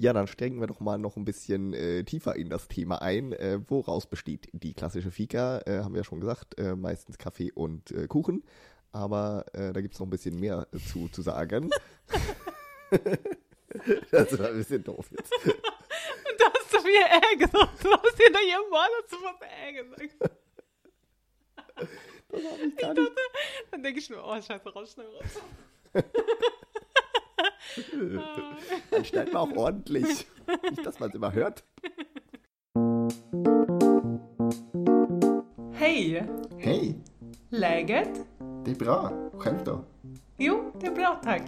Ja, dann steigen wir doch mal noch ein bisschen äh, tiefer in das Thema ein. Äh, woraus besteht die klassische Fika? Äh, haben wir ja schon gesagt, äh, meistens Kaffee und äh, Kuchen. Aber äh, da gibt es noch ein bisschen mehr zu, zu sagen. das war ein bisschen doof jetzt. Da hast du mir äh gesagt. Du hast dir da hier mal dazu was äh gesagt. Das hab ich Ich gar dachte, nicht. dann denke ich mir, oh, scheiße, raus, schnell raus. Dann schneiden wir auch ordentlich. Nicht, dass man es immer hört. Hej! Hey, Läget? det är bra. Själv då? Jo, det är bra, tack.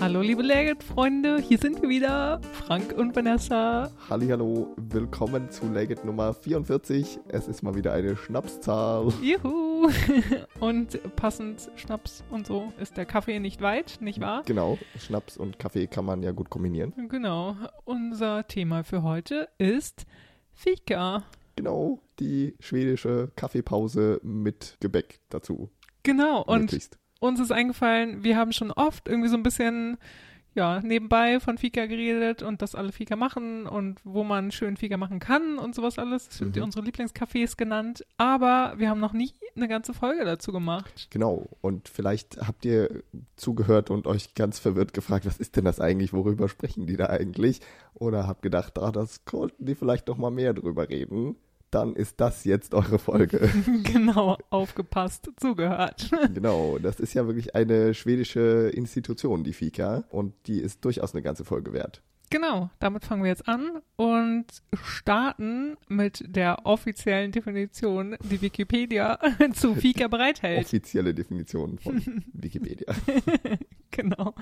Hallo, liebe Läget-Freunde, hier sind wir wieder, Frank und Vanessa. Hallihallo, willkommen zu Legit Nummer 44. Es ist mal wieder eine Schnapszahl. Juhu! Und passend Schnaps und so ist der Kaffee nicht weit, nicht wahr? Genau, Schnaps und Kaffee kann man ja gut kombinieren. Genau. Unser Thema für heute ist Fika. Genau, die schwedische Kaffeepause mit Gebäck dazu. Genau. Und möglichst. uns ist eingefallen, wir haben schon oft irgendwie so ein bisschen ja, nebenbei von Fika geredet und dass alle Fika machen und wo man schön Fika machen kann und sowas alles. Das sind Mhm. unsere Lieblingscafés genannt. Aber wir haben noch nie eine ganze Folge dazu gemacht. Genau, und vielleicht habt ihr zugehört und euch ganz verwirrt gefragt, was ist denn das eigentlich, worüber sprechen die da eigentlich? Oder habt gedacht, ah, das konnten die vielleicht noch mal mehr drüber reden. Dann ist das jetzt eure Folge. genau, aufgepasst, zugehört. genau, das ist ja wirklich eine schwedische Institution, die Fika, und die ist durchaus eine ganze Folge wert. Genau, damit fangen wir jetzt an und starten mit der offiziellen Definition, die Wikipedia zu Fika bereithält. Offizielle Definition von Wikipedia. Genau.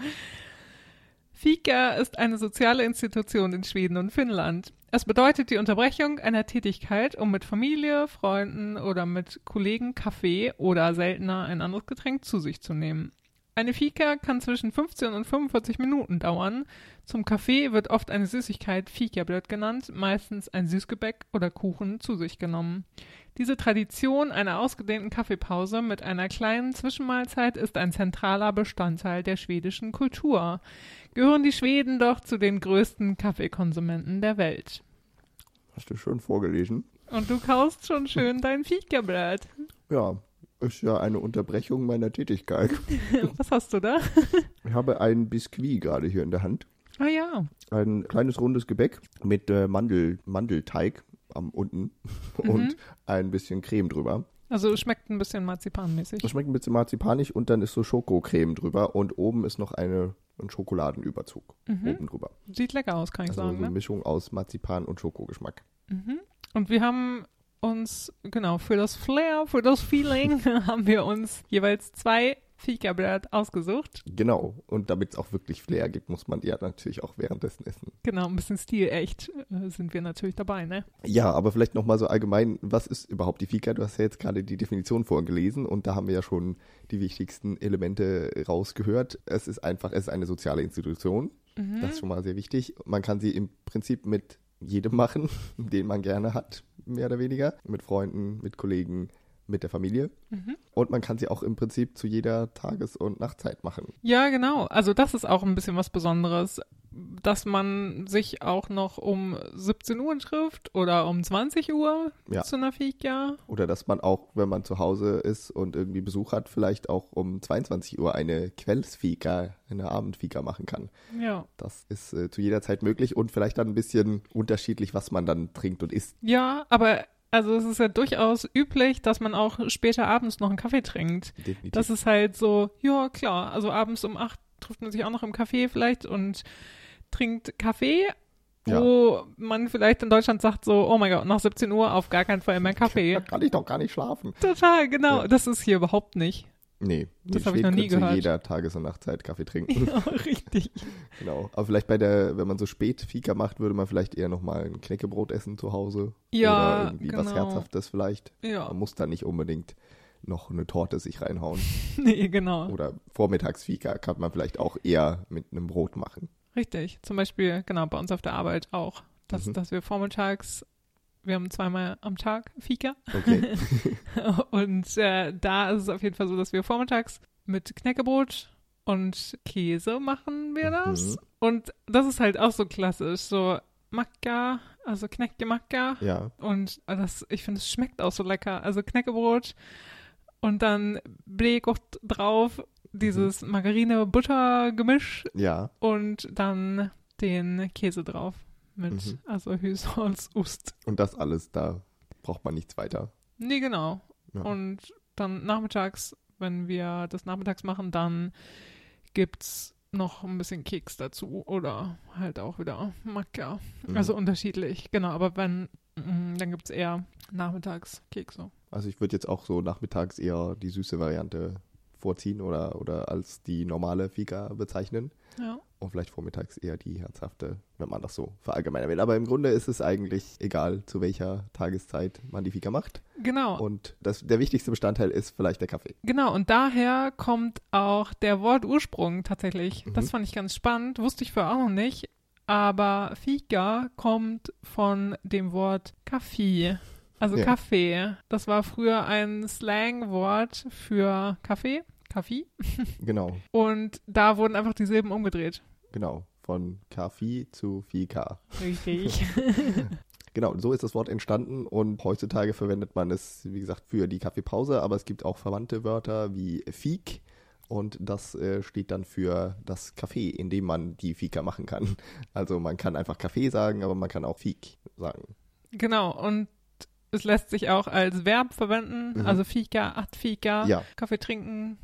Fika ist eine soziale Institution in Schweden und Finnland. Es bedeutet die Unterbrechung einer Tätigkeit, um mit Familie, Freunden oder mit Kollegen Kaffee oder seltener ein anderes Getränk zu sich zu nehmen. Eine Fika kann zwischen 15 und 45 Minuten dauern. Zum Kaffee wird oft eine Süßigkeit Fikabröt genannt, meistens ein Süßgebäck oder Kuchen zu sich genommen. Diese Tradition einer ausgedehnten Kaffeepause mit einer kleinen Zwischenmahlzeit ist ein zentraler Bestandteil der schwedischen Kultur. Gehören die Schweden doch zu den größten Kaffeekonsumenten der Welt. Hast du schön vorgelesen? Und du kaust schon schön dein Fikabröt. Ja, ist ja eine Unterbrechung meiner Tätigkeit. Was hast du da? Ich habe ein Biskuit gerade hier in der Hand. Ah ja. Ein kleines rundes Gebäck mit äh, Mandel, Mandelteig am unten und ein bisschen Creme drüber. Also schmeckt ein bisschen marzipanmäßig. Das schmeckt ein bisschen marzipanig und dann ist so Schokocreme drüber und oben ist noch eine, ein Schokoladenüberzug oben drüber. Sieht lecker aus, kann ich Also sagen. so eine Ne? Mischung aus Marzipan und Schokogeschmack. Und wir haben uns, genau, für das Flair, für das Feeling, haben wir uns jeweils zwei Fikabröt ausgesucht. Genau. Und damit es auch wirklich Flair gibt, muss man die ja natürlich auch währenddessen essen. Genau, ein bisschen stilecht äh, sind wir natürlich dabei, ne? Ja, aber vielleicht nochmal so allgemein, was ist überhaupt die Fika? Du hast ja jetzt gerade die Definition vorgelesen und da haben wir ja schon die wichtigsten Elemente rausgehört. Es ist einfach, es ist eine soziale Institution. Das ist schon mal sehr wichtig. Man kann sie im Prinzip mit jedem machen, den man gerne hat, mehr oder weniger. Mit Freunden, mit Kollegen, mit der Familie. Und man kann sie auch im Prinzip zu jeder Tages- und Nachtzeit machen. Ja, genau. Also das ist auch ein bisschen was Besonderes, dass man sich auch noch um 17 Uhr trifft oder um 20 Uhr Ja. zu einer Fika. Oder dass man auch, wenn man zu Hause ist und irgendwie Besuch hat, vielleicht auch um 22 Uhr eine Quellsfika, eine Abendfika machen kann. Ja. Das ist äh, zu jeder Zeit möglich und vielleicht dann ein bisschen unterschiedlich, was man dann trinkt und isst. Ja, aber also es ist ja durchaus üblich, dass man auch später abends noch einen Kaffee trinkt. Definitiv. Das ist halt so, ja klar, also abends um acht trifft man sich auch noch im Café vielleicht und trinkt Kaffee, Ja. wo man vielleicht in Deutschland sagt so, oh mein Gott, nach 17 Uhr auf gar keinen Fall mehr Kaffee. da kann ich doch gar nicht schlafen. Total, genau. Ja. Das ist hier überhaupt nicht. Nee, Das in hab ich noch nie gehört. jeder Tages- und Nachtzeit Kaffee trinken. Ja, richtig. genau. Aber vielleicht bei der, wenn man so spät Fika macht, würde man vielleicht eher nochmal ein Knäckebrot essen zu Hause. Ja, Oder irgendwie was genau. Herzhaftes vielleicht. Ja, Man muss da nicht unbedingt noch eine Torte sich reinhauen. nee, genau. Oder Vormittagsfika kann man vielleicht auch eher mit einem Brot machen. Richtig. Zum Beispiel, genau, bei uns auf der Arbeit auch, dass, Mhm. dass wir vormittags, wir haben zweimal am Tag Fika. Okay. Und äh, da ist es auf jeden Fall so, dass wir vormittags mit Knäckebrot und Käse machen wir das. Mhm. Und das ist halt auch so klassisch, so Macca, also Knäcke Macca. Ja, Und das, ich finde, es schmeckt auch so lecker. Also Knäckebrot und dann Blegott drauf, dieses Margarine-Butter-Gemisch ja, und dann den Käse drauf mit, Mhm. also Hüsholz, Ust. und das alles, da braucht man nichts weiter. Nee, genau. Ja. Und dann nachmittags, wenn wir das nachmittags machen, dann gibt's noch ein bisschen Keks dazu oder halt auch wieder Macca. Mhm. Also unterschiedlich, genau. Aber wenn, mm, dann gibt's eher nachmittags Kekse. Also ich würde jetzt auch so nachmittags eher die süße Variante vorziehen oder, oder als die normale Fika bezeichnen. Ja. Und vielleicht vormittags eher die herzhafte, wenn man das so verallgemeinern will. Aber im Grunde ist es eigentlich egal, zu welcher Tageszeit man die Fika macht. Genau. Und das, der wichtigste Bestandteil ist vielleicht der Kaffee. Genau, und daher kommt auch der Wortursprung tatsächlich. Mhm. Das fand ich ganz spannend, wusste ich vorher auch noch nicht. Aber Fika kommt von dem Wort Kaffee. Also Ja. Kaffee. Das war früher ein Slangwort für Kaffee. Kaffee. Genau, Und da wurden einfach die Silben umgedreht. genau. Von Kaffee zu Fika. Richtig. Genau, so ist das Wort entstanden und heutzutage verwendet man es, wie gesagt, für die Kaffeepause, aber es gibt auch verwandte Wörter wie Fik und das äh, steht dann für das Café, in dem man die Fika machen kann. Also man kann einfach Kaffee sagen, aber man kann auch Fik sagen. genau. Und es lässt sich auch als Verb verwenden. Mhm. Also Fika, ad Fika. Ja, Kaffee trinken,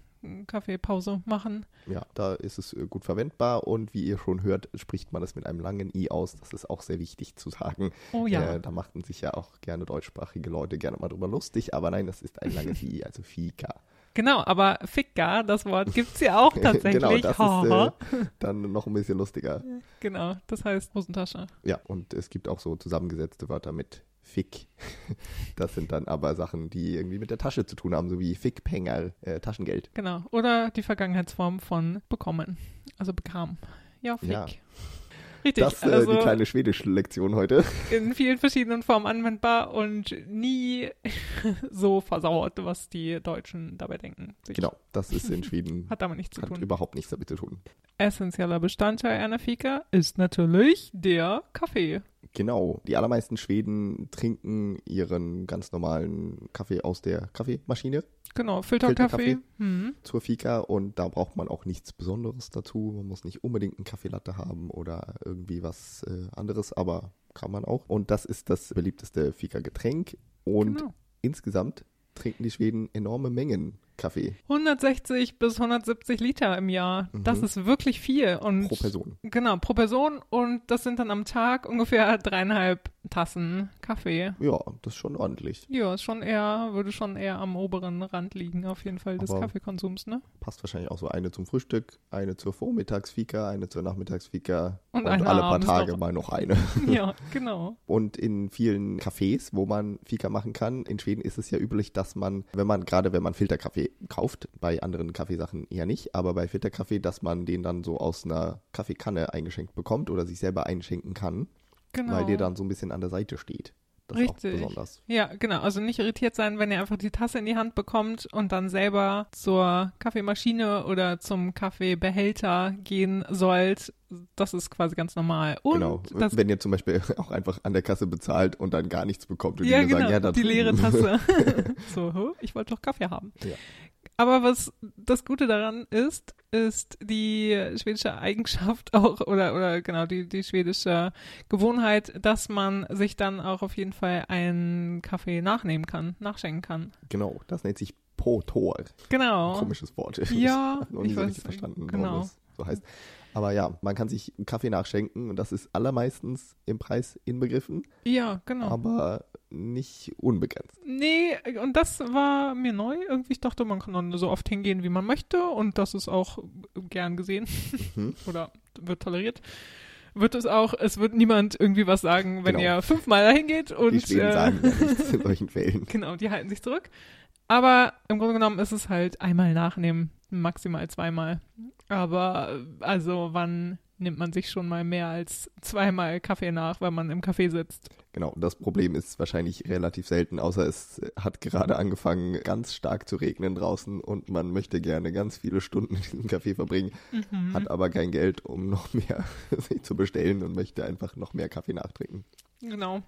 Kaffeepause machen. ja, da ist es äh, gut verwendbar und wie ihr schon hört, spricht man es mit einem langen I aus. Das ist auch sehr wichtig zu sagen. Oh ja. Äh, da machten sich ja auch gerne deutschsprachige Leute gerne mal drüber lustig, aber nein, das ist ein langes I, also Fika. Genau, aber Ficker, das Wort gibt's ja auch tatsächlich. genau, das ist äh, dann noch ein bisschen lustiger. genau, das heißt Hosentasche. Ja, und es gibt auch so zusammengesetzte Wörter mit Fick. Das sind dann aber Sachen, die irgendwie mit der Tasche zu tun haben, so wie Fickpenger, äh, Taschengeld. Genau. Oder die Vergangenheitsform von bekommen. Also bekam. Ja, Fick. Ja. Richtig. Das äh, also die kleine Schwedisch-Lektion heute. in vielen verschiedenen Formen anwendbar und nie so versauert, was die Deutschen dabei denken. Genau, das ist in Schweden, Hat damit nichts zu hat tun. überhaupt nichts damit zu tun. Essentieller Bestandteil einer Fika ist natürlich der Kaffee. Genau, die allermeisten Schweden trinken ihren ganz normalen Kaffee aus der Kaffeemaschine Genau, Filterkaffee. Filterkaffee. Hm. zur Fika und da braucht man auch nichts Besonderes dazu. Man muss nicht unbedingt einen Kaffeelatte haben oder irgendwie was äh, anderes, aber kann man auch. Und das ist das beliebteste Fika-Getränk und Genau. insgesamt trinken die Schweden enorme Mengen Kaffee 160 bis 170 Liter im Jahr. Das Mhm. ist wirklich viel. Und pro Person. Genau, pro Person. Und das sind dann am Tag ungefähr dreieinhalb Tassen Kaffee. Ja, das ist schon ordentlich. Ja, ist schon eher, würde schon eher am oberen Rand liegen, auf jeden Fall, des Aber- Kaffeekonsums, ne? Passt wahrscheinlich auch so eine zum Frühstück, eine zur Vormittagsfika, eine zur Nachmittagsfika Und und, alle paar Tage noch. mal noch eine. Ja, genau. Und in vielen Cafés, wo man Fika machen kann, in Schweden ist es ja üblich, dass man, wenn man, gerade wenn man Filterkaffee kauft, bei anderen Kaffeesachen eher nicht, aber bei Filterkaffee, dass man den dann so aus einer Kaffeekanne eingeschenkt bekommt oder sich selber einschenken kann, Genau. weil der dann so ein bisschen an der Seite steht. Das ist auch Richtig. besonders. Ja, genau. Also nicht irritiert sein, wenn ihr einfach die Tasse in die Hand bekommt und dann selber zur Kaffeemaschine oder zum Kaffeebehälter gehen sollt. Das ist quasi ganz normal. Und genau. wenn ihr zum Beispiel auch einfach an der Kasse bezahlt und dann gar nichts bekommt und ja, die genau, sagen, ja, da die leere Tasse. so, ich wollte doch Kaffee haben. Ja. Aber was das Gute daran ist, ist die schwedische Eigenschaft auch, oder, oder genau, die, die schwedische Gewohnheit, dass man sich dann auch auf jeden Fall einen Kaffee nachnehmen kann, nachschenken kann. Genau, das nennt sich Potor. Genau. Komisches Wort. Ja, ich ich so weiß, richtig verstanden, genau. das so heißt. Aber ja, man kann sich einen Kaffee nachschenken und das ist allermeistens im Preis inbegriffen, Ja, genau. aber nicht unbegrenzt. Nee, und das war mir neu. Irgendwie, ich dachte, man kann dann so oft hingehen, wie man möchte und das ist auch gern gesehen Mhm. oder wird toleriert. Wird es auch, es wird niemand irgendwie was sagen, wenn Genau. ihr fünfmal dahin geht und Die Schweden äh, sagen ja nichts in solchen Fällen. genau, die halten sich zurück. Aber im Grunde genommen ist es halt einmal nachnehmen, maximal zweimal. Aber äh, also wann nimmt man sich schon mal mehr als zweimal Kaffee nach, weil man im Café sitzt. Genau, das Problem ist wahrscheinlich relativ selten, außer es hat gerade angefangen, ganz stark zu regnen draußen und man möchte gerne ganz viele Stunden in diesem Café verbringen, mhm. hat aber kein Geld, um noch mehr sich zu bestellen und möchte einfach noch mehr Kaffee nachtrinken. Genau.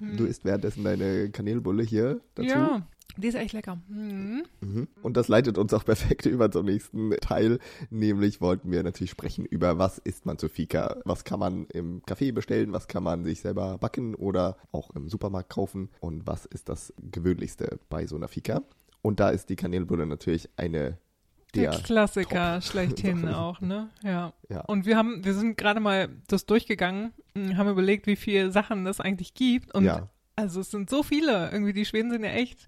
Du isst währenddessen deine Kanelbulle hier dazu. Ja, die ist echt lecker. Mhm. Mhm. Und das leitet uns auch perfekt über zum nächsten Teil. Nämlich wollten wir natürlich sprechen über, was isst man zu Fika? Was kann man im Café bestellen? Was kann man sich selber backen oder auch im Supermarkt kaufen? Und was ist das Gewöhnlichste bei so einer Fika? Und da ist die Kanelbulle natürlich eine der, der Klassiker Top schlechthin auch, ne? Ja. ja. Und wir haben, wir sind gerade mal das durchgegangen, haben überlegt, wie viele Sachen es eigentlich gibt. Und ja. Also es sind so viele. Irgendwie die Schweden sind ja echt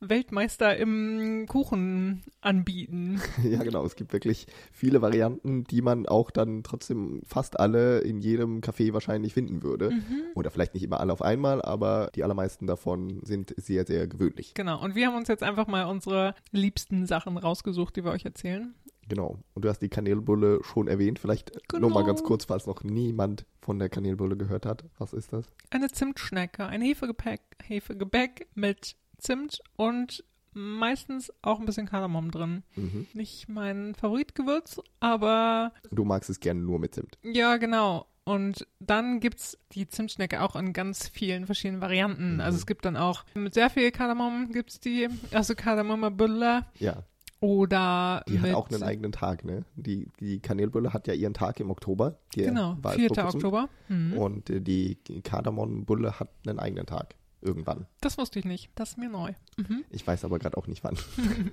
Weltmeister im Kuchen anbieten. Ja, genau. Es gibt wirklich viele Varianten, die man auch dann trotzdem fast alle in jedem Café wahrscheinlich finden würde. Mhm. Oder vielleicht nicht immer alle auf einmal, aber die allermeisten davon sind sehr, sehr gewöhnlich. Genau. Und wir haben uns jetzt einfach mal unsere liebsten Sachen rausgesucht, die wir euch erzählen. Genau. Und du hast die Kanelbulle schon erwähnt. Vielleicht genau. nur mal ganz kurz, falls noch niemand von der Kanelbulle gehört hat. Was ist das? Eine Zimtschnecke, ein Hefegebäck, Hefegebäck mit Zimt und meistens auch ein bisschen Kardamom drin. Mhm. Nicht mein Favoritgewürz, aber. Du magst es gerne nur mit Zimt. Ja, genau. Und dann gibt es die Zimtschnecke auch in ganz vielen verschiedenen Varianten. Mhm. Also es gibt dann auch mit sehr viel Kardamom gibt es die, also Kardamombulle. Ja. Oder Die hat auch einen eigenen Tag, ne? Die, die Kanelbulle hat ja ihren Tag im Oktober. genau, 4. Oktober. Mhm. Und die Kardamombulle hat einen eigenen Tag irgendwann. Das wusste ich nicht. Das ist mir neu. Mhm. Ich weiß aber gerade auch nicht wann.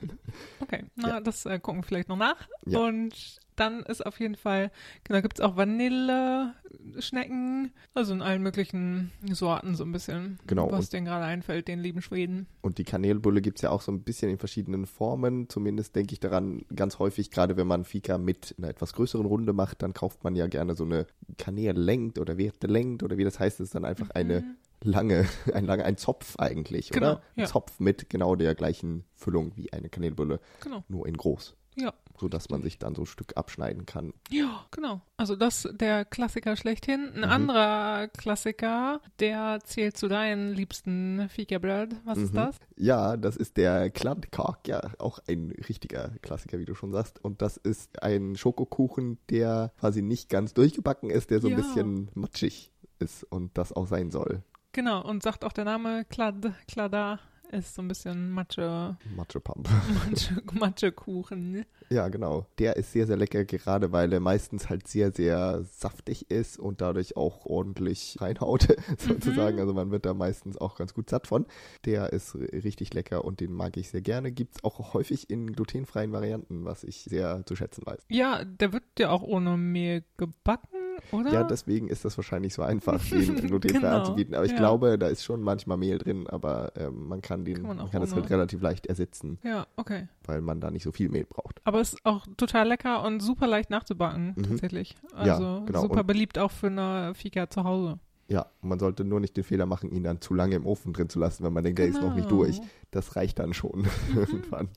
okay, na, ja. das äh, gucken wir vielleicht noch nach. Ja. Und dann ist auf jeden Fall, genau, gibt es auch Vanilleschnecken, also in allen möglichen Sorten so ein bisschen. Genau. Was denen gerade einfällt, den lieben Schweden. Und die Kanelbulle gibt es ja auch so ein bisschen in verschiedenen Formen. Zumindest denke ich daran ganz häufig, gerade wenn man Fika mit einer etwas größeren Runde macht, dann kauft man ja gerne so eine Kanäle lenkt oder Werte lenkt oder wie das heißt, ist dann einfach mhm. eine lange, ein lange, ein Zopf eigentlich, genau, oder? Ein Zopf mit genau der gleichen Füllung wie eine Kanelbulle. Genau. Nur in groß. Ja. So dass man sich dann so ein Stück abschneiden kann. Ja, genau. Also das der Klassiker schlechthin. Ein mhm. anderer Klassiker, der zählt zu deinen liebsten Fika-Bread. Was mhm. ist das? Ja, das ist der Kladkak. Ja, auch ein richtiger Klassiker, wie du schon sagst. Und das ist ein Schokokuchen, der quasi nicht ganz durchgebacken ist, der so ja. ein bisschen matschig ist und das auch sein soll. Genau, und sagt auch der Name Klad, Klada ist so ein bisschen Matsche. Matschepump. Matsche, Matschekuchen. Ne? Ja, genau. Der ist sehr, sehr lecker, gerade weil er meistens halt sehr, sehr saftig ist und dadurch auch ordentlich reinhaut, sozusagen. Mhm. Also man wird da meistens auch ganz gut satt von. Der ist richtig lecker und den mag ich sehr gerne. Gibt es auch häufig in glutenfreien Varianten, was ich sehr zu schätzen weiß. Ja, der wird ja auch ohne Mehl gebacken oder? Ja, deswegen ist das wahrscheinlich so einfach, den glutenfrei genau. anzubieten. Aber ich ja. glaube, da ist schon manchmal Mehl drin, aber ähm, man kann den, kann man, man kann das halt relativ leicht ersetzen. Ja, okay. Weil man da nicht so viel Mehl braucht. Aber es ist auch total lecker und super leicht nachzubacken, mhm. tatsächlich. Also ja, genau. super und beliebt auch für eine Fika zu Hause. Ja, man sollte nur nicht den Fehler machen, ihn dann zu lange im Ofen drin zu lassen, wenn man denkt, er ist noch nicht genau. durch. Das reicht dann schon mhm. irgendwann.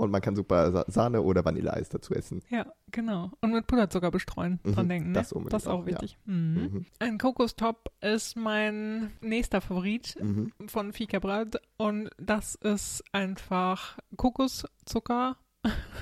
Und man kann super Sahne oder Vanilleeis dazu essen. Ja, genau. Und mit Puderzucker bestreuen, mhm, dran denken. Ne? Das, das ist auch wichtig. Ja. Mhm. Mhm. Ein Kokostop ist mein nächster Favorit mhm. von Fika Brat. Und das ist einfach Kokoszucker.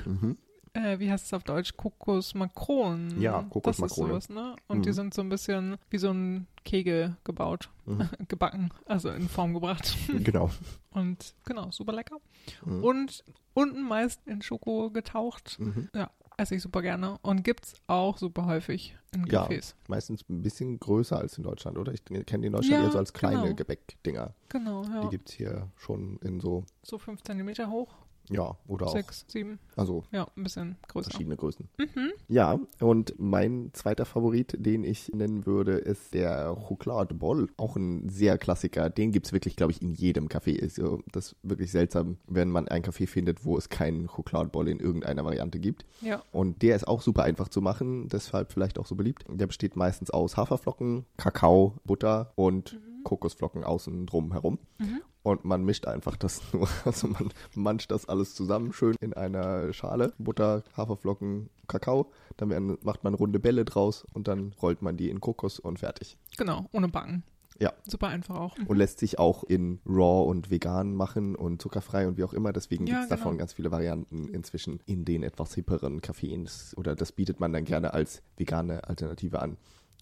Mhm. Äh, wie heißt es auf Deutsch? Kokosmakronen. Ja, Kokosmakronen. Das ist sowas, ne? Und die sind so ein bisschen wie so ein Kegel gebaut, mhm. gebacken, also in Form gebracht. Genau. Und genau, super lecker. Mhm. Und unten meist in Schoko getaucht. Mhm. Ja, esse ich super gerne. Und gibt es auch super häufig in Cafés. Ja, meistens ein bisschen größer als in Deutschland, oder? Ich kenne die in Deutschland ja, eher so als kleine genau. Gebäckdinger. Genau, ja. Die gibt es hier schon in so... So fünf Zentimeter hoch. Ja, oder Sechs, auch. sieben. Also. Ja, ein bisschen größer. Verschiedene Größen. Mhm. Ja, und mein zweiter Favorit, den ich nennen würde, ist der Chocolate Ball. Auch ein sehr Klassiker. Den gibt es wirklich, glaube ich, in jedem Café. Ist das ist wirklich seltsam, wenn man ein Café findet, wo es keinen Chocolate Ball in irgendeiner Variante gibt. Ja. Und der ist auch super einfach zu machen, deshalb vielleicht auch so beliebt. Der besteht meistens aus Haferflocken, Kakao, Butter und mhm Kokosflocken außen drum herum. Mhm. Und man mischt einfach das nur, also man mancht das alles zusammen, schön in einer Schale. Butter, Haferflocken, Kakao. Dann werden, macht man runde Bälle draus und dann rollt man die in Kokos und fertig. Genau, ohne Backen. Ja. Super einfach auch. Und lässt sich auch in raw und vegan machen und zuckerfrei und wie auch immer. Deswegen Ja, gibt es genau. davon ganz viele Varianten inzwischen in den etwas hipperen Cafés. Oder das bietet man dann gerne als vegane Alternative an,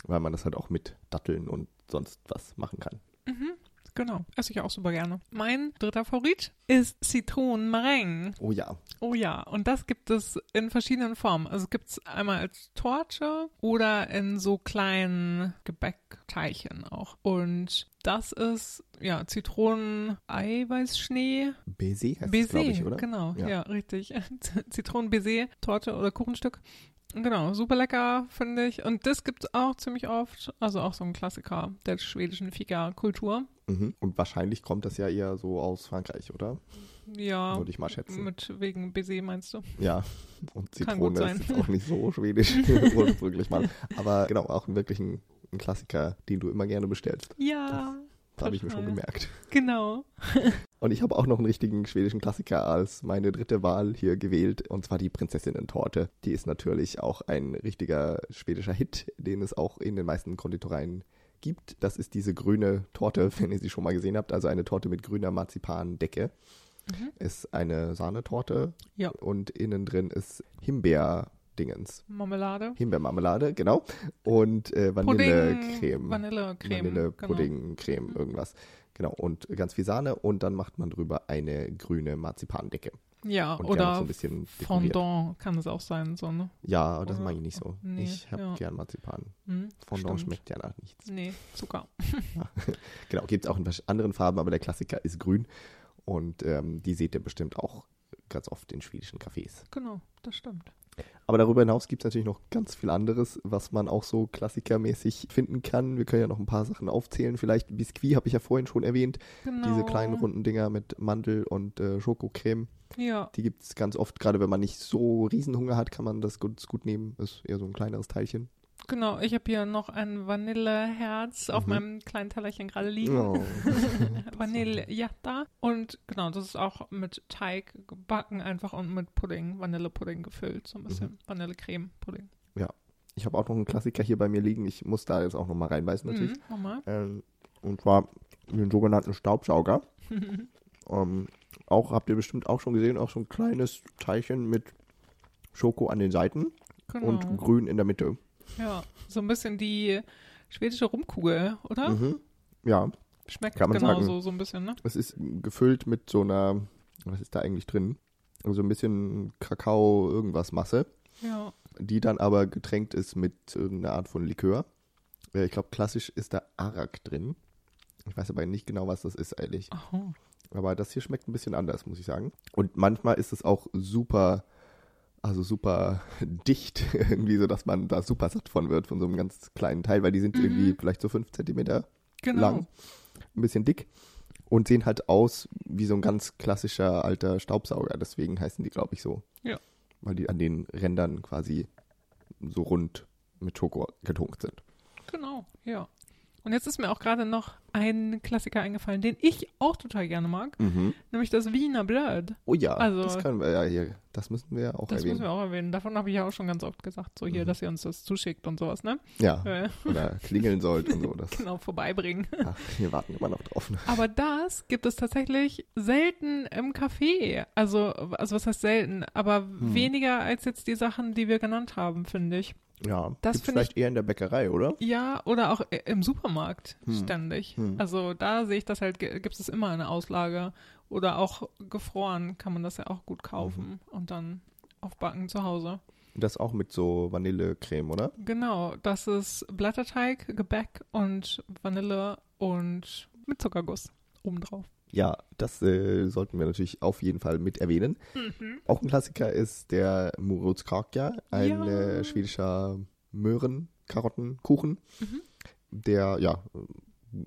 weil man das halt auch mit Datteln und sonst was machen kann. Genau, esse ich auch super gerne. Mein dritter Favorit ist Zitronenmeringue. Oh ja. Oh ja, und das gibt es in verschiedenen Formen. Also gibt es einmal als Torte oder in so kleinen Gebäckteilchen auch. Und das ist ja Zitronen-Eiweißschnee. Baiser heißt Baiser, ich, oder? genau, ja, Ja. richtig. Zitronen-Baiser, Torte oder Kuchenstück. Genau, super lecker, finde ich. Und das gibt es auch ziemlich oft. Also auch so ein Klassiker der schwedischen Fika-Kultur. Mhm. Und wahrscheinlich kommt das ja eher so aus Frankreich, oder? Ja, Würde ich mal schätzen. mit wegen Baiser meinst du? Ja, und Zitrone ist auch nicht so schwedisch ursprünglich mal. Aber genau, auch wirklich ein, ein Klassiker, den du immer gerne bestellst. Ja, Das habe ich mir schon gemerkt. genau. Und ich habe auch noch einen richtigen schwedischen Klassiker als meine dritte Wahl hier gewählt, und zwar die Prinzessinnen-Torte. Die ist natürlich auch ein richtiger schwedischer Hit, den es auch in den meisten Konditoreien gibt. Das ist diese grüne Torte, wenn ihr sie schon mal gesehen habt, also eine Torte mit grüner Marzipandecke. Mhm. Ist eine Sahnetorte Ja. und innen drin ist Himbeer-Dingens. Marmelade. Himbeermarmelade, genau. Und äh, Vanillecreme. Vanillecreme. Vanille-Pudding, Creme, Mhm. irgendwas. Genau, und ganz viel Sahne und dann macht man drüber eine grüne Marzipandecke. Genau. Ja, Und noch so oder ein bisschen dekoriert. Fondant kann es auch sein, so, ne? Ja, das Oder- mag ich nicht so. Nee, ich habe ja. gern Marzipan. Hm, Fondant stimmt. schmeckt ja nach nichts. Nee, Zucker. Genau, gibt es auch in anderen Farben, aber der Klassiker ist grün. Und ähm, die seht ihr bestimmt auch ganz oft in schwedischen Cafés. Genau, das stimmt. Aber darüber hinaus gibt es natürlich noch ganz viel anderes, was man auch so klassikermäßig finden kann. Wir können ja noch ein paar Sachen aufzählen. Vielleicht Biscuit habe ich ja vorhin schon erwähnt. Genau. Diese kleinen runden Dinger mit Mandel und äh, Schokocreme. Ja, Die gibt es ganz oft. Gerade wenn man nicht so Riesenhunger hat, kann man das gut, gut nehmen. Ist eher so ein kleineres Teilchen. Genau. Ich habe hier noch ein Vanilleherz auf Mhm. meinem kleinen Tellerchen gerade liegen. Oh. Vanillejatta. Und genau, das ist auch mit Teig gebacken einfach und mit Pudding, Vanillepudding gefüllt. So ein bisschen Mhm. Vanillecreme-Pudding. Ich habe auch noch einen Klassiker hier bei mir liegen. Ich muss da jetzt auch noch mal reinbeißen natürlich. Mhm, nochmal. Ähm, und zwar den sogenannten Staubsauger. Ähm, auch habt ihr bestimmt auch schon gesehen, auch so ein kleines Teilchen mit Schoko an den Seiten genau. und grün in der Mitte. Ja, so ein bisschen die schwedische Rumkugel, oder? Mhm. Ja, Schmeckt Kann man genau sagen. so, so ein bisschen, ne? es ist gefüllt mit so einer, was ist da eigentlich drin? So ein bisschen Kakao, irgendwas Masse, Ja. die dann aber getränkt ist mit irgendeiner Art von Likör. Äh, Ich glaube, klassisch ist da Arak drin. Ich weiß aber nicht genau, was das ist eigentlich. Aha. Aber das hier schmeckt ein bisschen anders, muss ich sagen. Und manchmal ist es auch super, also super dicht, irgendwie so, dass man da super satt von wird, von so einem ganz kleinen Teil, weil die sind Mhm. irgendwie vielleicht so fünf Zentimeter Genau. lang, ein bisschen dick und sehen halt aus wie so ein ganz klassischer alter Staubsauger. Deswegen heißen die, glaube ich, so. Ja. Weil die an den Rändern quasi so rund mit Schoko getunkt sind. Genau, ja. Und jetzt ist mir auch gerade noch ein Klassiker eingefallen, den ich auch total gerne mag, nämlich das Wiener Blöd. Oh ja, Also- das können wir ja hier, das müssen wir ja auch Das erwähnen. müssen wir auch erwähnen. Davon habe ich ja auch schon ganz oft gesagt, so hier, Mhm. dass ihr uns das zuschickt und sowas, ne? ja, Äh, oder klingeln sollt und so. Das, genau, vorbeibringen. ach, wir warten immer noch drauf. ne? Aber das gibt es tatsächlich selten im Café. Also, also was heißt selten? Aber Hm. weniger als jetzt die Sachen, die wir genannt haben, finde ich. Ja, Das gibt's vielleicht eher in der Bäckerei, oder? Ja, oder auch i- im Supermarkt Hm. ständig. Hm. Also da sehe ich das halt, gibt es immer eine Auslage. Oder auch gefroren kann man das ja auch gut kaufen Mhm. und dann aufbacken zu Hause. Das auch mit so Vanillecreme, oder? Genau, das ist Blätterteig, Gebäck und Vanille und mit Zuckerguss obendrauf. Ja, das äh, sollten wir natürlich auf jeden Fall mit erwähnen. Mhm. Auch ein Klassiker ist der Murutskakja, ein Ja. äh, schwedischer Möhren-Karottenkuchen. Mhm. Der, ja,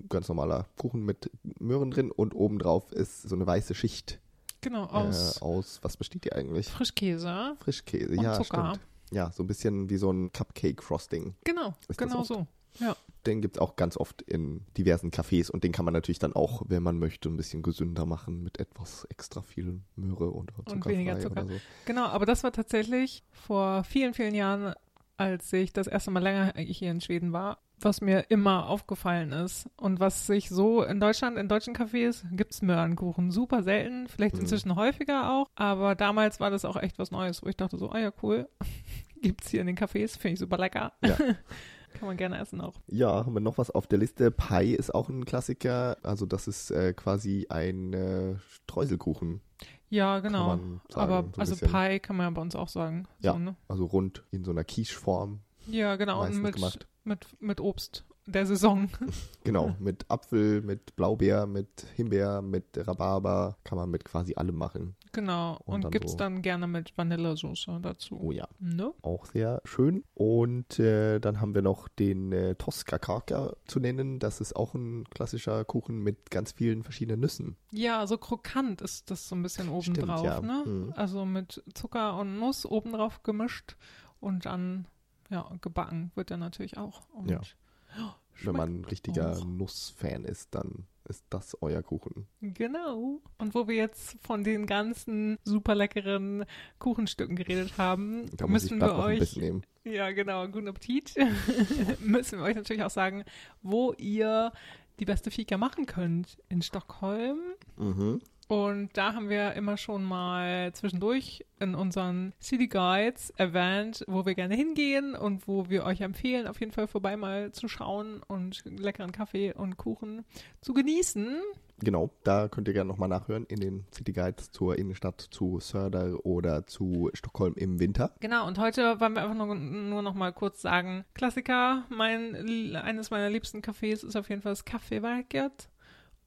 ganz normaler Kuchen mit Möhren drin und obendrauf ist so eine weiße Schicht Genau, aus äh, aus, was besteht die eigentlich? Frischkäse Frischkäse, und ja, Zucker. stimmt. Ja, so ein bisschen wie so ein Cupcake-Frosting. Genau, Ist genau so. Ja. Den gibt es auch ganz oft in diversen Cafés und den kann man natürlich dann auch, wenn man möchte, ein bisschen gesünder machen mit etwas extra viel Möhre und Und weniger Zucker. so. Genau, aber das war tatsächlich vor vielen, vielen Jahren, als ich das erste Mal länger hier in Schweden war, was mir immer aufgefallen ist und was sich so in Deutschland, in deutschen Cafés, gibt es Möhrenkuchen. Super selten, vielleicht Mhm. inzwischen häufiger auch, aber damals war das auch echt was Neues, wo ich dachte so, ah ja, cool, gibt's hier in den Cafés, finde ich super lecker. Ja. Kann man gerne essen auch. Ja, haben wir noch was auf der Liste. Pie ist auch ein Klassiker. Also das ist äh, quasi ein äh, Streuselkuchen. Ja, genau. sagen, aber so also bisschen. Pie kann man ja bei uns auch sagen. Ja. So, ne? Also rund in so einer Quiche-Form ja genau. Und mit, gemacht. mit, mit Obst der Saison. Genau, mit Apfel, mit Blaubeer, mit Himbeer, mit Rhabarber. Kann man mit quasi allem machen. Genau. Und Und, gibt's so- dann gerne mit Vanillesoße dazu. Oh ja, Ne? auch sehr schön. Und äh, dann haben wir noch den äh, Tosca Kaka zu nennen. Das ist auch ein klassischer Kuchen mit ganz vielen verschiedenen Nüssen. Ja, so krokant ist das so ein bisschen obendrauf, ja. ne? Mhm. Also mit Zucker und Nuss obendrauf gemischt und dann, ja, gebacken wird er natürlich auch. Und Ja. Wenn man ein richtiger. Nussfan ist, dann ist das euer Kuchen. Genau. Und wo wir jetzt von den ganzen super leckeren Kuchenstücken geredet haben, Da müssen wir euch. Ja, genau. Guten Appetit. Müssen wir euch natürlich auch sagen, wo ihr die beste Fika machen könnt. In Stockholm. Mhm. Und da haben wir immer schon mal zwischendurch in unseren City Guides erwähnt, wo wir gerne hingehen und wo wir euch empfehlen, auf jeden Fall vorbei mal zu schauen und leckeren Kaffee und Kuchen zu genießen. Genau, da könnt ihr gerne nochmal nachhören in den City Guides zur Innenstadt, zu Söder oder zu Stockholm im Winter. Genau, und heute wollen wir einfach nur, nur noch mal kurz sagen, Klassiker, mein, eines meiner liebsten Cafés ist auf jeden Fall das Café Werkert.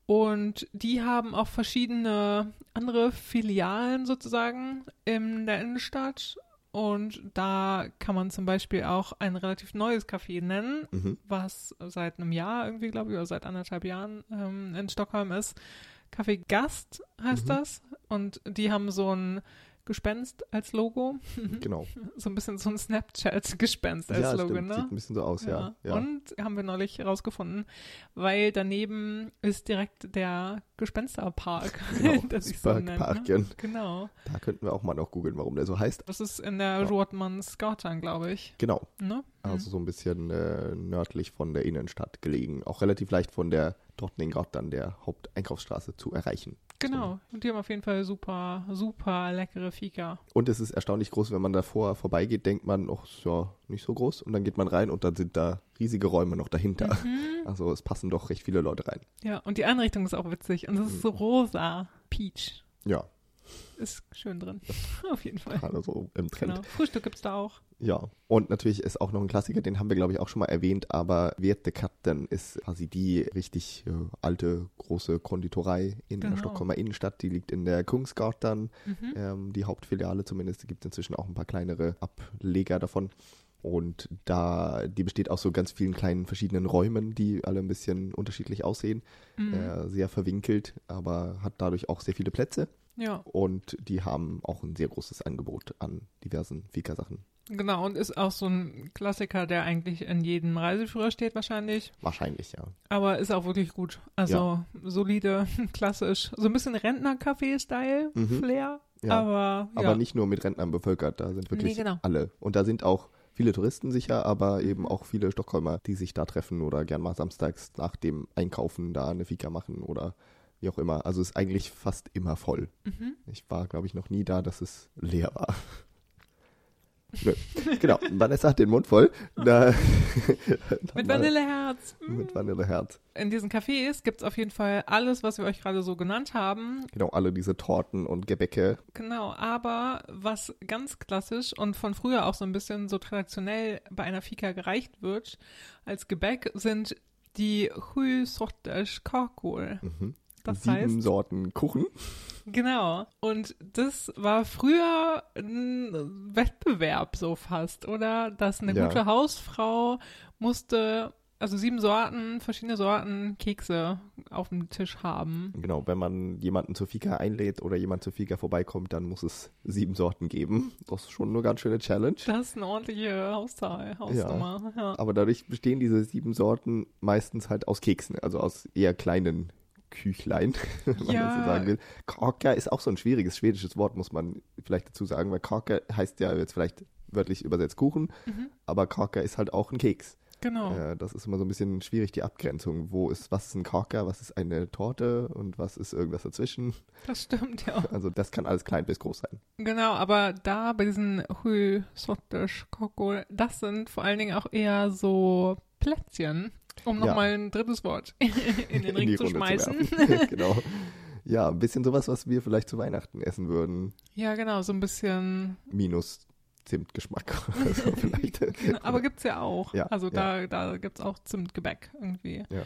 Und die haben auch verschiedene andere Filialen sozusagen in der Innenstadt. Und da kann man zum Beispiel auch ein relativ neues Café nennen, Mhm. was seit einem Jahr irgendwie, glaube ich, oder seit anderthalb Jahren ähm, in Stockholm ist. Café Gast heißt Mhm. das. Und die haben so ein Gespenst als Logo. Genau. So ein bisschen so ein Snapchat-Gespenst als ja, Logo, stimmt. ne? Sieht ein bisschen so aus, ja. ja. Und haben wir neulich herausgefunden, weil daneben ist direkt der Gespensterpark. Genau, das nenne, ne? Sparkparken. Genau. Da könnten wir auch mal noch googeln, warum der so heißt. Das ist in der Ja. Rotmannsgatan, glaube ich. Genau, Ne? Also so ein bisschen äh, nördlich von der Innenstadt gelegen. Auch relativ leicht von der Drottninggatan, der Haupteinkaufsstraße, zu erreichen. Genau. Und die haben auf jeden Fall super, super leckere Fika. Und es ist erstaunlich groß, wenn man davor vorbeigeht, denkt man, ach, ist ja nicht so groß. Und dann geht man rein und dann sind da riesige Räume noch dahinter. Mhm. Also es passen doch recht viele Leute rein. Ja, und die Einrichtung ist auch witzig. Und es ist so Mhm. rosa. Peach. Ja, Ist schön drin. auf jeden Fall. gerade so im Trend. Genau. Frühstück gibt's da auch. Ja, und natürlich ist auch noch ein Klassiker, den haben wir, glaube ich, auch schon mal erwähnt, aber Wertekatten ist quasi die richtig äh, alte, große Konditorei in der Genau. Stockholmer Innenstadt. Die liegt in der Kungsgatan, Mhm. ähm, die Hauptfiliale zumindest. Es gibt inzwischen auch ein paar kleinere Ableger davon. Und da, die besteht aus so ganz vielen kleinen verschiedenen Räumen, die alle ein bisschen unterschiedlich aussehen. Mhm. Äh, sehr verwinkelt, aber hat dadurch auch sehr viele Plätze. Ja, Und die haben auch ein sehr großes Angebot an diversen Fika-Sachen. Genau. Und ist auch so ein Klassiker, der eigentlich in jedem Reiseführer steht wahrscheinlich. Wahrscheinlich, ja. Aber ist auch wirklich gut. Also solide, klassisch. So ein bisschen Rentner-Café-Style, Mhm. Flair. Ja. Aber, ja. Aber nicht nur mit Rentnern bevölkert, da sind wirklich Nee, genau. alle. Und da sind auch viele Touristen sicher, aber eben auch viele Stockholmer, die sich da treffen oder gern mal samstags nach dem Einkaufen da eine Fika machen oder wie auch immer. Also ist eigentlich fast immer voll. Mhm. Ich war, glaube ich, noch nie da, dass es leer war. Nö. Genau, Vanessa hat den Mund voll. Da, Mit Vanilleherz. Mit Vanilleherz. In diesen Cafés gibt es auf jeden Fall alles, was wir euch gerade so genannt haben. Genau, alle diese Torten und Gebäcke. Genau, aber was ganz klassisch und von früher auch so ein bisschen so traditionell bei einer Fika gereicht wird als Gebäck, sind die Sju sorters kakor. Mhm. Das Sieben heißt, Sorten Kuchen. genau. Und das war früher ein Wettbewerb so fast, oder? Dass eine Ja. gute Hausfrau musste also sieben Sorten, verschiedene Sorten Kekse auf dem Tisch haben. Genau, wenn man jemanden zur Fika einlädt oder jemand zur Fika vorbeikommt, dann muss es sieben Sorten geben. Das ist schon eine ganz schöne Challenge. Das ist eine ordentliche Hauszahl, Hausnummer. Ja. ja. Aber dadurch bestehen diese sieben Sorten meistens halt aus Keksen, also aus eher kleinen Küchlein, wenn man ja. das so sagen will. Kaka ist auch so ein schwieriges schwedisches Wort, muss man vielleicht dazu sagen, weil Kaka heißt ja jetzt vielleicht wörtlich übersetzt Kuchen, mhm. aber Kaka ist halt auch ein Keks. Genau. Äh, das ist immer so ein bisschen schwierig, die Abgrenzung. Wo ist, was ist ein Kaka, was ist eine Torte und was ist irgendwas dazwischen? Das stimmt, ja. Also das kann alles klein bis groß sein. Genau, aber da bei diesen Hui Sortisch Koko, das sind vor allen Dingen auch eher so Plätzchen, um nochmal ja. ein drittes Wort in den Ring in zu Runde schmeißen. Zu genau. Ja, ein bisschen sowas, was wir vielleicht zu Weihnachten essen würden. Ja, genau, so ein bisschen. Minus Zimtgeschmack oder so vielleicht. genau, aber gibt es ja auch. Ja, also da, ja. da gibt es auch Zimtgebäck irgendwie. Ja.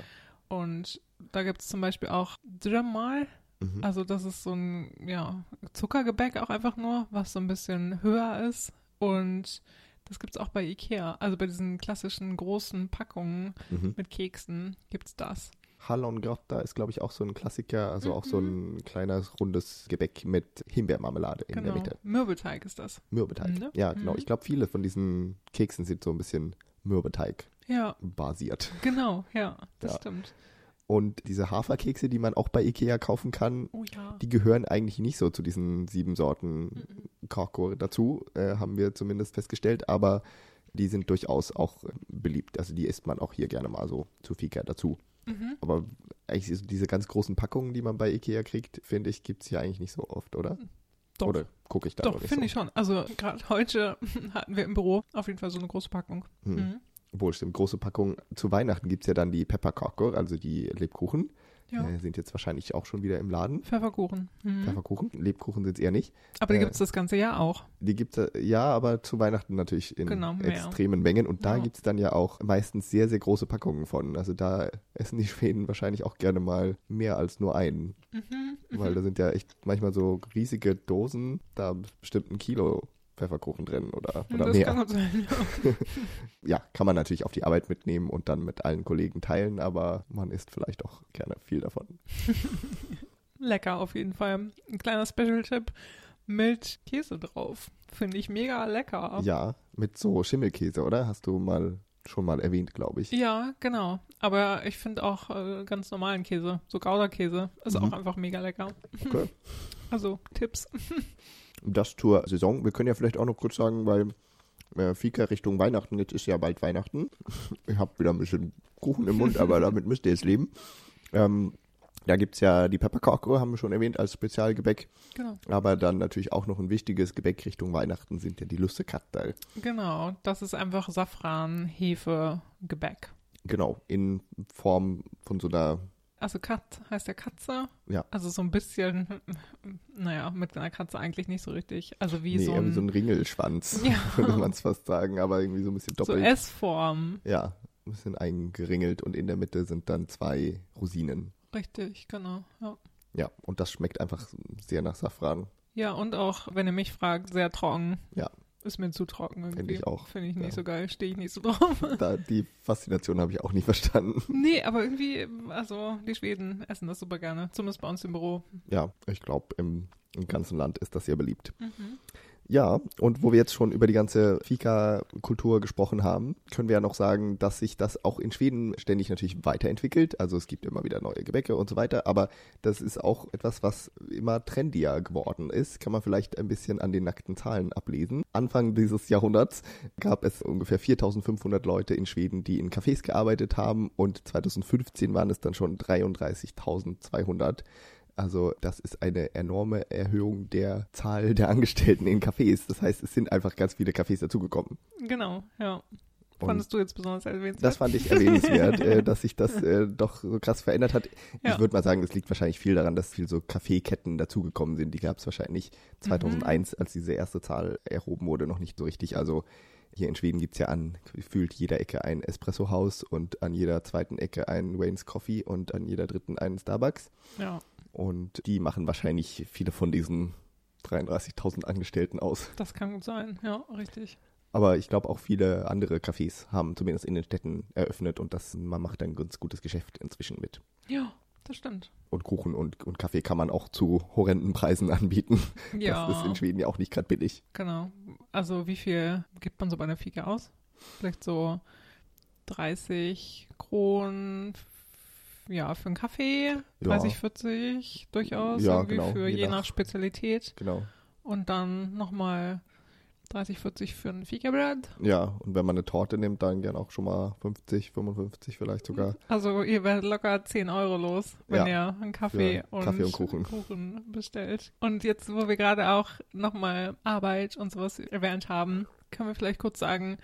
Und da gibt es zum Beispiel auch Drömal. Mhm. Also das ist so ein ja, Zuckergebäck auch einfach nur, was so ein bisschen höher ist. Und das gibt es auch bei Ikea. Also bei diesen klassischen großen Packungen mhm. mit Keksen gibt es das. Hallongrotta ist, glaube ich, auch so ein Klassiker, also mhm. auch so mhm. ein kleines rundes Gebäck mit Himbeermarmelade in genau. der Mitte. Mürbeteig ist das. Mürbeteig, ne? ja, genau. Mhm. Ich glaube, viele von diesen Keksen sind so ein bisschen Mürbeteig ja. basiert. Genau, ja, das ja. stimmt. Und diese Haferkekse, die man auch bei Ikea kaufen kann, oh ja. die gehören eigentlich nicht so zu diesen sieben Sorten. Kakor dazu, äh, haben wir zumindest festgestellt, aber die sind durchaus auch äh, beliebt. Also die isst man auch hier gerne mal so zu Fika dazu. Mhm. Aber eigentlich diese ganz großen Packungen, die man bei Ikea kriegt, finde ich, gibt es hier eigentlich nicht so oft, oder? Doch. Oder gucke ich da Doch, finde so? ich schon. Also gerade heute hatten wir im Büro auf jeden Fall so eine große Packung. Mhm. Mhm. Obwohl, stimmt, große Packung. Zu Weihnachten gibt es ja dann die Pepperkakor, also die Lebkuchen. Ja. Äh, sind jetzt wahrscheinlich auch schon wieder im Laden. Pfefferkuchen. Mhm. Pfefferkuchen. Lebkuchen sind es eher nicht. Aber die äh, gibt es das ganze Jahr auch. Die gibt es, ja, aber zu Weihnachten natürlich in genau, extremen Mengen. Und da ja. gibt es dann ja auch meistens sehr, sehr große Packungen von. Also da essen die Schweden wahrscheinlich auch gerne mal mehr als nur einen. Mhm, Weil mhm. da sind ja echt manchmal so riesige Dosen, da bestimmt ein Kilo Pfefferkuchen drin oder, oder das mehr. Kann sein, ja. ja, kann man natürlich auf die Arbeit mitnehmen und dann mit allen Kollegen teilen, aber man isst vielleicht auch gerne viel davon. Lecker auf jeden Fall. Ein kleiner Special-Tipp mit Käse drauf. Finde ich mega lecker. Ja, mit so Schimmelkäse, oder? Hast du mal schon mal erwähnt, glaube ich. Ja, genau. Aber ich finde auch äh, ganz normalen Käse, so Gouda-Käse, ist mhm. auch einfach mega lecker. Okay. Also Tipps. Das zur Saison. Wir können ja vielleicht auch noch kurz sagen, weil äh, Fika Richtung Weihnachten, jetzt ist ja bald Weihnachten. Ich habe wieder ein bisschen Kuchen im Mund, aber damit müsst ihr jetzt leben. Ähm, da gibt es ja die Pepperkakor, haben wir schon erwähnt, als Spezialgebäck. Genau. Aber dann natürlich auch noch ein wichtiges Gebäck Richtung Weihnachten sind ja die Lussekattel. Genau, das ist einfach Safran, Hefe, Gebäck. Genau, in Form von so einer also Kat heißt ja Katze. Ja. Also so ein bisschen, naja, mit einer Katze eigentlich nicht so richtig. Also wie nee, so ein, so ein Ringelschwanz, ja. würde man es fast sagen, aber irgendwie so ein bisschen doppelt. So S-Form. Ja, ein bisschen eingeringelt und in der Mitte sind dann zwei Rosinen. Richtig, genau, ja. Ja, und das schmeckt einfach sehr nach Safran. Ja, und auch, wenn ihr mich fragt, sehr trocken. Ja, ist mir zu trocken irgendwie. Finde ich auch. Finde ich nicht ja. so geil, stehe ich nicht so drauf. Da, die Faszination habe ich auch nie verstanden. Nee, aber irgendwie, also die Schweden essen das super gerne, zumindest bei uns im Büro. Ja, ich glaube, im, im ganzen Land ist das sehr beliebt. Mhm. Ja, und wo wir jetzt schon über die ganze Fika-Kultur gesprochen haben, können wir ja noch sagen, dass sich das auch in Schweden ständig natürlich weiterentwickelt. Also es gibt immer wieder neue Gebäcke und so weiter, aber das ist auch etwas, was immer trendier geworden ist. Kann man vielleicht ein bisschen an den nackten Zahlen ablesen. Anfang dieses Jahrhunderts gab es ungefähr 4500 Leute in Schweden, die in Cafés gearbeitet haben und 2015 waren es dann schon 33.200. Also das ist eine enorme Erhöhung der Zahl der Angestellten in Cafés. Das heißt, es sind einfach ganz viele Cafés dazugekommen. Genau, ja. Fandest du jetzt besonders erwähnenswert? Das fand ich erwähnenswert, äh, dass sich das äh, doch so krass verändert hat. Ja. Ich würde mal sagen, das liegt wahrscheinlich viel daran, dass viel so Kaffeeketten dazugekommen sind. Die gab es wahrscheinlich 2001, mhm. als diese erste Zahl erhoben wurde, noch nicht so richtig. Also hier in Schweden gibt es ja an gefühlt jeder Ecke ein Espresso-Haus und an jeder zweiten Ecke ein Wayne's Coffee und an jeder dritten einen Starbucks. Ja. Und die machen wahrscheinlich viele von diesen 33.000 Angestellten aus. Das kann gut sein, ja, richtig. Aber ich glaube auch viele andere Cafés haben zumindest in den Städten eröffnet und das, man macht ein ganz gutes Geschäft inzwischen mit. Ja, das stimmt. Und Kuchen und, und Kaffee kann man auch zu horrenden Preisen anbieten. Ja. Das ist in Schweden ja auch nicht gerade billig. Genau. Also wie viel gibt man so bei einer Fika aus? Vielleicht so 30 Kronen, ja, für einen Kaffee, 30, 40 durchaus, Ja, irgendwie genau, für je je, nach- nach Spezialität. Genau. Und dann nochmal 30, 40 für ein Fika-Brett. Ja, und wenn man eine Torte nimmt, dann gern auch schon mal 50, 55 vielleicht sogar. Also ihr werdet locker 10 Euro los, wenn ihr einen Kaffee, für Kaffee und Kuchen. Kuchen bestellt. Und jetzt, wo wir gerade auch nochmal Arbeit und sowas erwähnt haben, können wir vielleicht kurz sagen,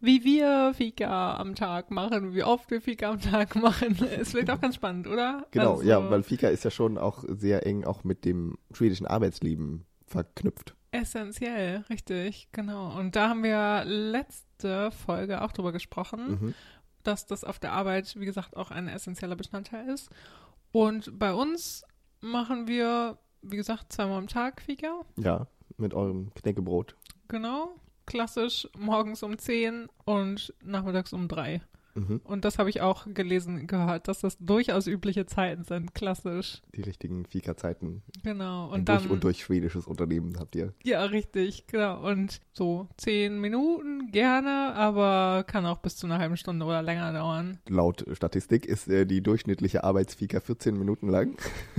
wie wir Fika am Tag machen, wie oft wir Fika am Tag machen. Ist vielleicht auch ganz spannend, oder? Genau, Also, ja, weil Fika ist ja schon auch sehr eng auch mit dem schwedischen Arbeitsleben verknüpft. Essentiell, richtig, genau. Und da haben wir letzte Folge auch drüber gesprochen. Mhm. dass das auf der Arbeit, wie gesagt, auch ein essentieller Bestandteil ist. Und bei uns machen wir, wie gesagt, zweimal am Tag Fika. Ja, mit eurem Knäckebrot. Genau. Klassisch morgens um 10 und nachmittags um 3. Mhm. Und das habe ich auch gelesen, gehört, dass das durchaus übliche Zeiten sind. Klassisch. Die richtigen Fika-Zeiten. Genau. Ein Und dann. durch und durch schwedisches Unternehmen habt ihr. Ja, richtig, genau. Und so 10 Minuten gerne, aber kann auch bis zu einer halben Stunde oder länger dauern. Laut Statistik ist äh, die durchschnittliche Arbeitsfika 14 Minuten lang.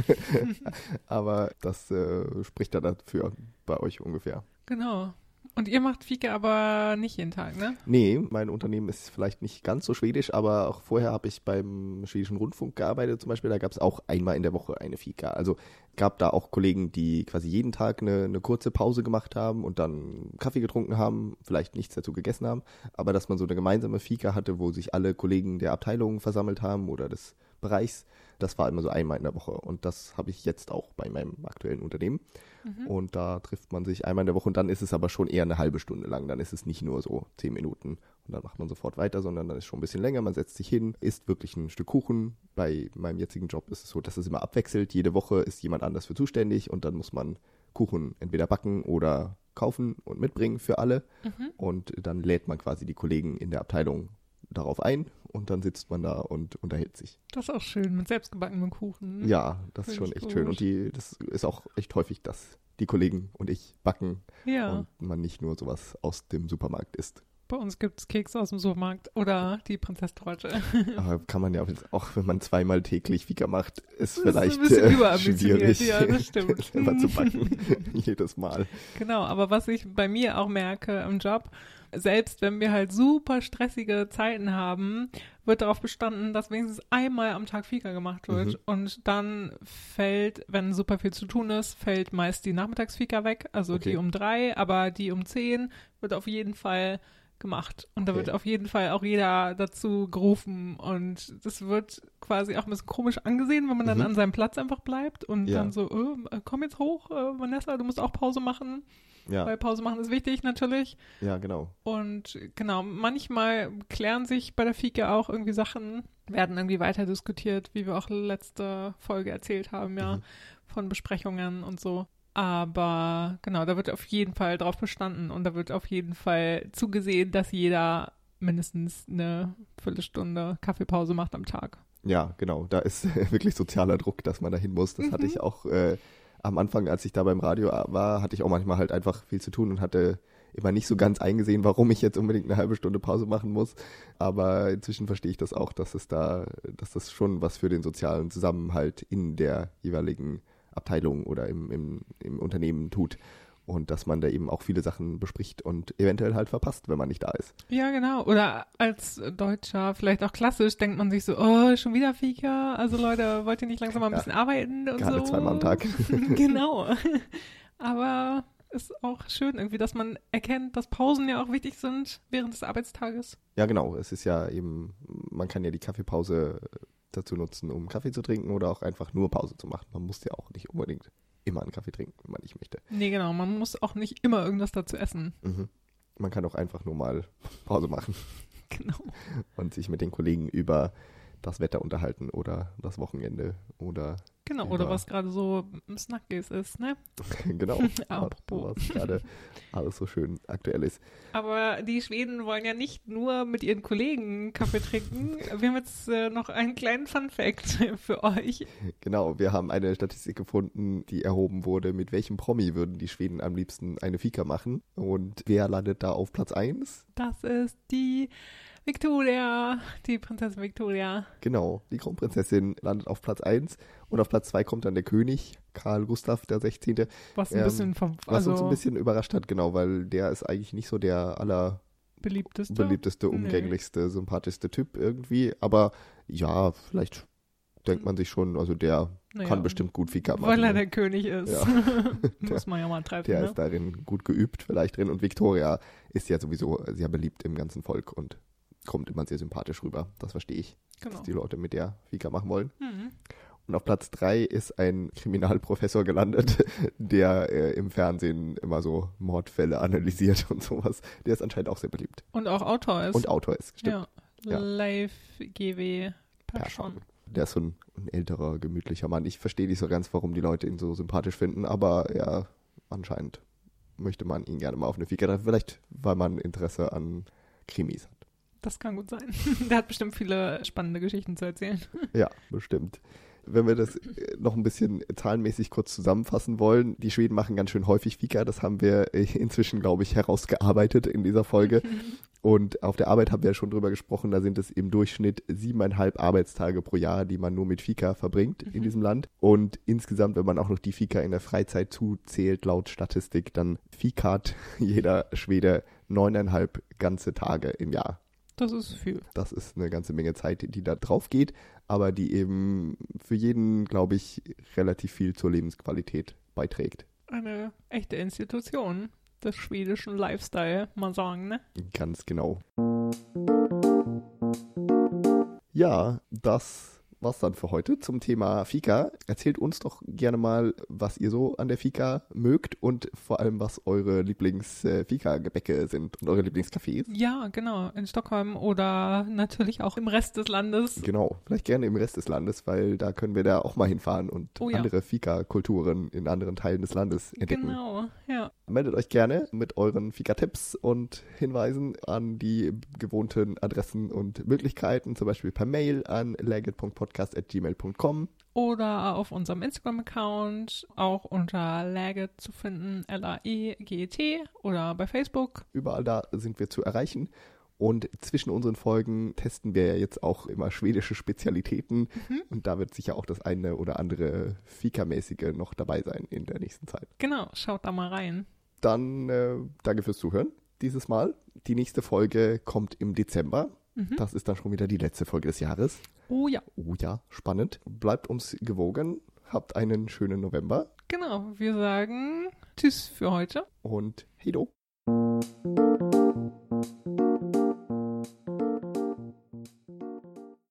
Aber das äh, spricht da dafür bei euch ungefähr. Genau. Und ihr macht Fika aber nicht jeden Tag, ne? Nee, mein Unternehmen ist vielleicht nicht ganz so schwedisch, aber auch vorher habe ich beim schwedischen Rundfunk gearbeitet zum Beispiel. Da gab es auch einmal in der Woche eine Fika. Also gab da auch Kollegen, die quasi jeden Tag eine, eine kurze Pause gemacht haben und dann Kaffee getrunken haben, vielleicht nichts dazu gegessen haben, aber dass man so eine gemeinsame Fika hatte, wo sich alle Kollegen der Abteilung versammelt haben oder des Bereichs, das war immer so einmal in der Woche. Und das habe ich jetzt auch bei meinem aktuellen Unternehmen. Und da trifft man sich einmal in der Woche und dann ist es aber schon eher eine halbe Stunde lang. Dann ist es nicht nur so zehn Minuten und dann macht man sofort weiter, sondern dann ist schon ein bisschen länger. Man setzt sich hin, isst wirklich ein Stück Kuchen. Bei meinem jetzigen Job ist es so, dass es immer abwechselt. Jede Woche ist jemand anders für zuständig und dann muss man Kuchen entweder backen oder kaufen und mitbringen für alle. Und dann lädt man quasi die Kollegen in der Abteilung darauf ein und dann sitzt man da und unterhält sich. Das ist auch schön mit selbstgebackenem Kuchen. Ja, das ist Finde schon ich echt schön. gut. Und die, das ist auch echt häufig, dass die Kollegen und ich backen Ja. und man nicht nur sowas aus dem Supermarkt isst. Bei uns gibt es Kekse aus dem Supermarkt oder die Prinzesstorte. Aber kann man ja jetzt auch, wenn man zweimal täglich Fika macht, ist Das ist vielleicht ein bisschen äh, schwierig, ja, das stimmt. immer zu backen. Jedes Mal. Genau, aber was ich bei mir auch merke im Job, selbst wenn wir halt super stressige Zeiten haben, wird darauf bestanden, dass wenigstens einmal am Tag Fika gemacht wird. Mhm. Und dann fällt, wenn super viel zu tun ist, fällt meist die Nachmittagsfika weg, also Okay. die um drei, aber die um zehn wird auf jeden Fall gemacht. Und da Okay. wird auf jeden Fall auch jeder dazu gerufen. Und das wird quasi auch ein bisschen komisch angesehen, wenn man dann Mhm. an seinem Platz einfach bleibt und Ja. dann so, äh, komm jetzt hoch, äh, Vanessa, du musst auch Pause machen. Ja, Weil Pause machen ist wichtig natürlich. ja, genau. Und genau, manchmal klären sich bei der Fika auch irgendwie Sachen, werden irgendwie weiter diskutiert, wie wir auch letzte Folge erzählt haben, ja, Mhm. von Besprechungen und so. Aber genau, da wird auf jeden Fall drauf bestanden und da wird auf jeden Fall zugesehen, dass jeder mindestens eine Viertelstunde Kaffeepause macht am Tag. Ja, genau. Da ist wirklich sozialer Druck, dass man da hin muss. Das hatte Mhm. ich auch äh, am Anfang, als ich da beim Radio war, hatte ich auch manchmal halt einfach viel zu tun und hatte immer nicht so ganz eingesehen, warum ich jetzt unbedingt eine halbe Stunde Pause machen muss. Aber inzwischen verstehe ich das auch, dass es da, dass das schon was für den sozialen Zusammenhalt in der jeweiligen Abteilung oder im, im, im Unternehmen tut. Und dass man da eben auch viele Sachen bespricht und eventuell halt verpasst, wenn man nicht da ist. Ja, genau. Oder als Deutscher, vielleicht auch klassisch, denkt man sich so, oh, schon wieder Fika. Also Leute, wollt ihr nicht langsam mal ein Ja. bisschen arbeiten und Gerade so? zweimal am Tag. genau. Aber ist auch schön irgendwie, dass man erkennt, dass Pausen ja auch wichtig sind während des Arbeitstages. Ja, genau. Es ist ja eben, man kann ja die Kaffeepause dazu nutzen, um Kaffee zu trinken oder auch einfach nur Pause zu machen. Man muss ja auch nicht unbedingt immer einen Kaffee trinken, wenn man nicht möchte. Nee, genau. Man muss auch nicht immer irgendwas dazu essen. Mhm. Man kann auch einfach nur mal Pause machen Genau. und sich mit den Kollegen über das Wetter unterhalten oder das Wochenende oder Genau, oder was gerade so Snackis ist, ne? genau. was gerade alles so schön aktuell ist. Aber die Schweden wollen ja nicht nur mit ihren Kollegen Kaffee trinken. Wir haben jetzt äh, noch einen kleinen Fun-Fact für euch. Genau, wir haben eine Statistik gefunden, die erhoben wurde, mit welchem Promi würden die Schweden am liebsten eine Fika machen. Und wer landet da auf Platz 1? Das ist die Victoria, die Prinzessin Victoria. Genau, die Kronprinzessin landet auf Platz 1 und auf Platz 2 kommt dann der König, Karl Gustav der 16. Was ein ähm, bisschen vom, also Was uns ein bisschen überrascht hat, genau, weil der ist eigentlich nicht so der aller beliebteste, beliebteste umgänglichste, nee. sympathischste Typ irgendwie. Aber ja, vielleicht denkt man sich schon, also der naja, kann bestimmt gut Fika machen. Weil er der König ist. Ja. Muss man ja mal treffen. Der ne? ist darin gut geübt vielleicht drin. Und Victoria ist ja sowieso sehr beliebt im ganzen Volk und kommt immer sehr sympathisch rüber. Das verstehe ich, genau. dass die Leute mit der Fika machen wollen. Mhm. Und auf Platz drei ist ein Kriminalprofessor gelandet, der äh, im Fernsehen immer so Mordfälle analysiert und sowas. Der ist anscheinend auch sehr beliebt. Und auch Autor ist. Und Autor ist, stimmt. Ja, ja. Live GW Persson. Der ist so ein, ein, älterer, gemütlicher Mann. Ich verstehe nicht so ganz, warum die Leute ihn so sympathisch finden, aber ja, anscheinend möchte man ihn gerne mal auf eine Fika treffen. Vielleicht, weil man Interesse an Krimis hat. Das kann gut sein. Der hat bestimmt viele spannende Geschichten zu erzählen. Ja, bestimmt. Wenn wir das äh, noch ein bisschen zahlenmäßig kurz zusammenfassen wollen, die Schweden machen ganz schön häufig Fika. Das haben wir äh, inzwischen, glaube ich, herausgearbeitet in dieser Folge. Und auf der Arbeit haben wir ja schon drüber gesprochen, da sind es im Durchschnitt siebeneinhalb Arbeitstage pro Jahr, die man nur mit Fika verbringt in mhm. diesem Land. Und insgesamt, wenn man auch noch die Fika in der Freizeit zuzählt, laut Statistik, dann Fikat jeder Schwede neuneinhalb ganze Tage im Jahr. Das ist viel. Das ist eine ganze Menge Zeit, die da drauf geht, aber die eben für jeden, glaube ich, relativ viel zur Lebensqualität beiträgt. Eine echte Institution des schwedischen Lifestyle, mal sagen, ne? Ganz genau. Ja, das war's dann für heute zum Thema Fika. Erzählt uns doch gerne mal, was ihr so an der Fika mögt und vor allem, was eure Lieblings-Fika-Gebäcke sind und eure Lieblingscafés. Ja, genau, in Stockholm oder natürlich auch im Rest des Landes. Genau, vielleicht gerne im Rest des Landes, weil da können wir da auch mal hinfahren und oh, ja. andere Fika-Kulturen in anderen Teilen des Landes entdecken. Genau, ja. Meldet euch gerne mit euren Fika-Tipps und Hinweisen an die gewohnten Adressen und Möglichkeiten, zum Beispiel per Mail an legit.podcast podcast.gmail.com. Oder auf unserem Instagram-Account, auch unter Laget zu finden, L-A-E-G-E-T oder bei Facebook. Überall da sind wir zu erreichen. Und zwischen unseren Folgen testen wir ja jetzt auch immer schwedische Spezialitäten. Mhm. Und da wird sicher auch das eine oder andere Fika-mäßige noch dabei sein in der nächsten Zeit. Genau, schaut da mal rein. Dann äh, danke fürs Zuhören dieses Mal. Die nächste Folge kommt im Dezember. Mhm. Das ist dann schon wieder die letzte Folge des Jahres. Oh ja. Oh ja, spannend. Bleibt uns gewogen. Habt einen schönen November. Genau, wir sagen Tschüss für heute. Und Hedo.